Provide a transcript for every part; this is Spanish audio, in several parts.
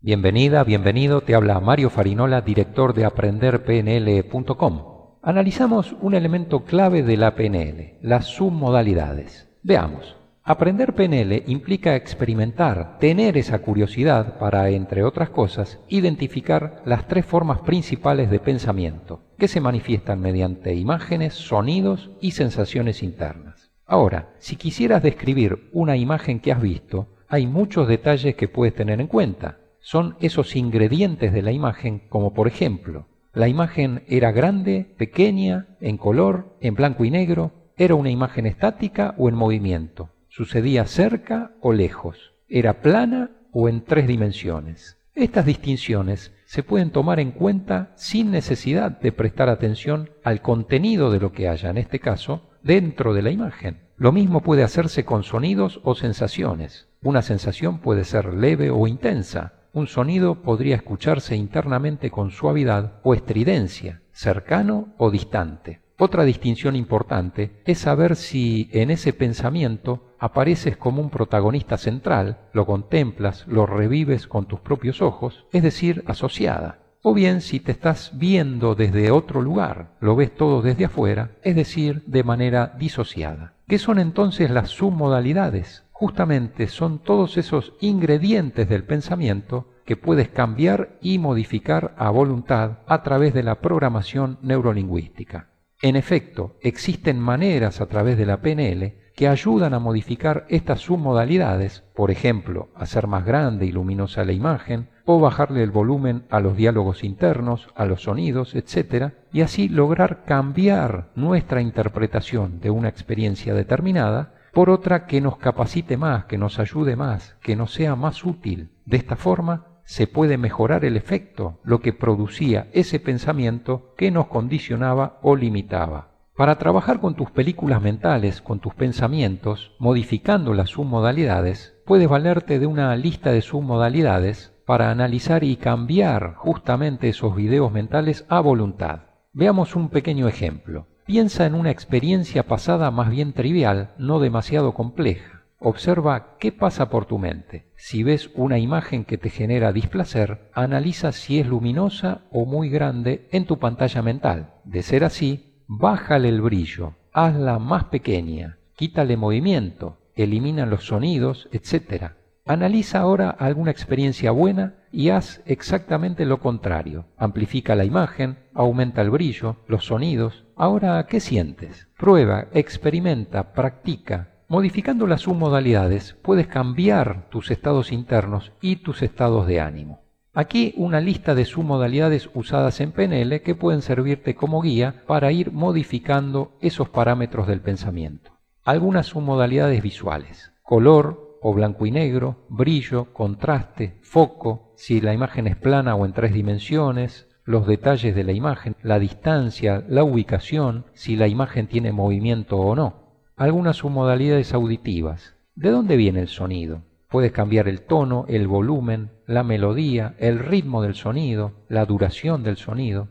Bienvenida, bienvenido, te habla Mario Farinola, director de aprenderpnl.com. Analizamos un elemento clave de la PNL, las submodalidades. Veamos. Aprender PNL implica experimentar, tener esa curiosidad para, entre otras cosas, identificar las tres formas principales de pensamiento, que se manifiestan mediante imágenes, sonidos y sensaciones internas. Ahora, si quisieras describir una imagen que has visto, hay muchos detalles que puedes tener en cuenta son esos ingredientes de la imagen, como por ejemplo, la imagen era grande, pequeña, en color, en blanco y negro, era una imagen estática o en movimiento, sucedía cerca o lejos, era plana o en tres dimensiones. Estas distinciones se pueden tomar en cuenta sin necesidad de prestar atención al contenido de lo que haya, en este caso, dentro de la imagen. Lo mismo puede hacerse con sonidos o sensaciones. Una sensación puede ser leve o intensa, un sonido podría escucharse internamente con suavidad o estridencia, cercano o distante. Otra distinción importante es saber si en ese pensamiento apareces como un protagonista central, lo contemplas, lo revives con tus propios ojos, es decir, asociada, o bien si te estás viendo desde otro lugar, lo ves todo desde afuera, es decir, de manera disociada. ¿Qué son entonces las submodalidades? justamente son todos esos ingredientes del pensamiento que puedes cambiar y modificar a voluntad a través de la programación neurolingüística. En efecto, existen maneras a través de la PNL que ayudan a modificar estas submodalidades, por ejemplo, hacer más grande y luminosa la imagen, o bajarle el volumen a los diálogos internos, a los sonidos, etc., y así lograr cambiar nuestra interpretación de una experiencia determinada por otra que nos capacite más, que nos ayude más, que nos sea más útil. De esta forma se puede mejorar el efecto, lo que producía ese pensamiento que nos condicionaba o limitaba. Para trabajar con tus películas mentales, con tus pensamientos, modificando las submodalidades, puedes valerte de una lista de submodalidades para analizar y cambiar justamente esos videos mentales a voluntad. Veamos un pequeño ejemplo. Piensa en una experiencia pasada más bien trivial, no demasiado compleja. Observa qué pasa por tu mente. Si ves una imagen que te genera displacer, analiza si es luminosa o muy grande en tu pantalla mental. De ser así, bájale el brillo, hazla más pequeña, quítale movimiento, elimina los sonidos, etc. Analiza ahora alguna experiencia buena y haz exactamente lo contrario. Amplifica la imagen, aumenta el brillo, los sonidos. Ahora, ¿qué sientes? Prueba, experimenta, practica. Modificando las submodalidades puedes cambiar tus estados internos y tus estados de ánimo. Aquí una lista de submodalidades usadas en PNL que pueden servirte como guía para ir modificando esos parámetros del pensamiento. Algunas submodalidades visuales. Color, o blanco y negro, brillo, contraste, foco, si la imagen es plana o en tres dimensiones, los detalles de la imagen, la distancia, la ubicación, si la imagen tiene movimiento o no. Algunas submodalidades auditivas. ¿De dónde viene el sonido? Puedes cambiar el tono, el volumen, la melodía, el ritmo del sonido, la duración del sonido.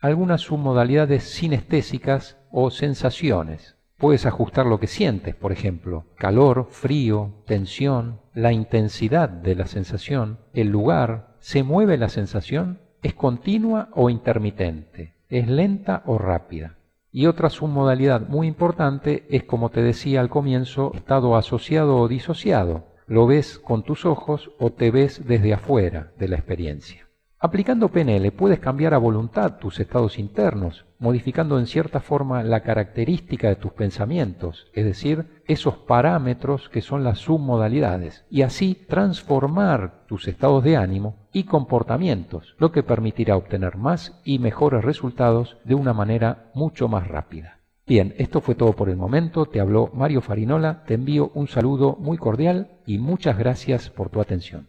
Algunas submodalidades sinestésicas o sensaciones. Puedes ajustar lo que sientes, por ejemplo, calor, frío, tensión, la intensidad de la sensación, el lugar, ¿se mueve la sensación? ¿Es continua o intermitente? ¿Es lenta o rápida? Y otra submodalidad muy importante es, como te decía al comienzo, estado asociado o disociado. Lo ves con tus ojos o te ves desde afuera de la experiencia. Aplicando PNL puedes cambiar a voluntad tus estados internos, modificando en cierta forma la característica de tus pensamientos, es decir, esos parámetros que son las submodalidades, y así transformar tus estados de ánimo y comportamientos, lo que permitirá obtener más y mejores resultados de una manera mucho más rápida. Bien, esto fue todo por el momento, te habló Mario Farinola, te envío un saludo muy cordial y muchas gracias por tu atención.